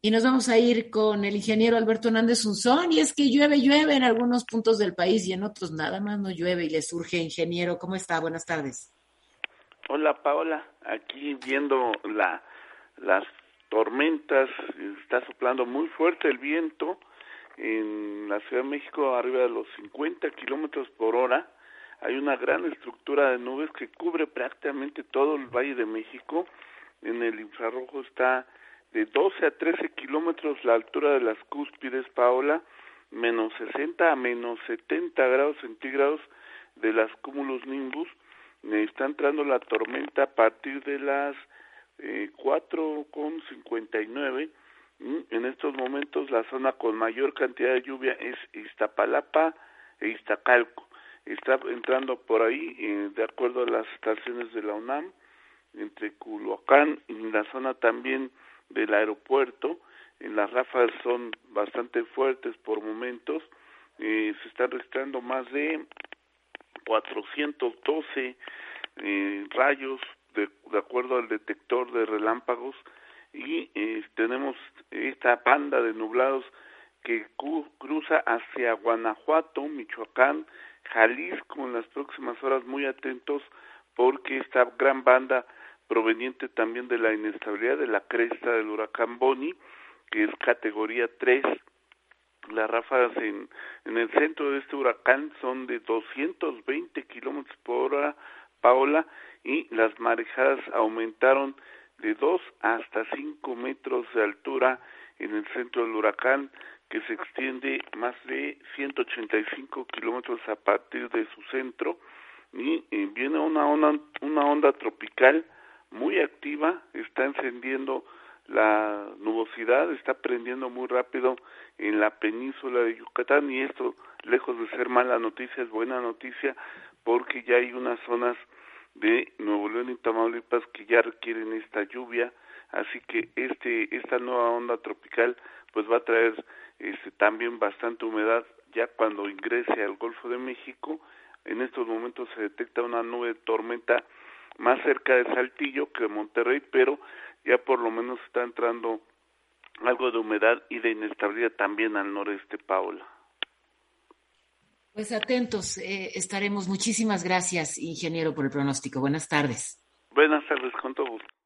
Y nos vamos a ir con el ingeniero Alberto Hernández Unzón. Y es que llueve, llueve en algunos puntos del país y en otros nada más no llueve y le surge, ingeniero. ¿Cómo está? Buenas tardes. Hola, Paola. Aquí viendo la, las tormentas, está soplando muy fuerte el viento en la Ciudad de México arriba de los 50 kilómetros por hora. Hay una gran estructura de nubes que cubre prácticamente todo el Valle de México. En el infrarrojo está de 12 a 13 kilómetros la altura de las cúspides, Paola, menos 60 a menos 70 grados centígrados de las cúmulos nimbus. Está entrando la tormenta a partir de las eh, 4.59. En estos momentos la zona con mayor cantidad de lluvia es Iztapalapa e Iztacalco. Está entrando por ahí, eh, de acuerdo a las estaciones de la UNAM, entre Culhuacán y la zona también del aeropuerto. Las ráfagas son bastante fuertes por momentos. Eh, se están registrando más de 412 eh, rayos de, de, acuerdo al detector de relámpagos y eh, tenemos esta banda de nublados que cruza hacia Guanajuato, Michoacán, Jalisco en las próximas horas muy atentos porque esta gran banda proveniente también de la inestabilidad de la cresta del huracán Boni, que es categoría 3. Las ráfagas en, en el centro de este huracán son de 220 kilómetros por hora, Paola, y las marejadas aumentaron de 2 hasta 5 metros de altura en el centro del huracán, que se extiende más de 185 kilómetros a partir de su centro, y eh, viene una onda, una onda tropical muy activa, está encendiendo la nubosidad, está prendiendo muy rápido en la península de Yucatán y esto, lejos de ser mala noticia, es buena noticia porque ya hay unas zonas de Nuevo León y Tamaulipas que ya requieren esta lluvia, así que este esta nueva onda tropical pues va a traer este también bastante humedad ya cuando ingrese al Golfo de México. En estos momentos se detecta una nube de tormenta más cerca de Saltillo que de Monterrey, pero ya por lo menos está entrando algo de humedad y de inestabilidad también al noreste, Paola. Pues atentos eh, estaremos. Muchísimas gracias, ingeniero, por el pronóstico. Buenas tardes. Buenas tardes, con todo gusto.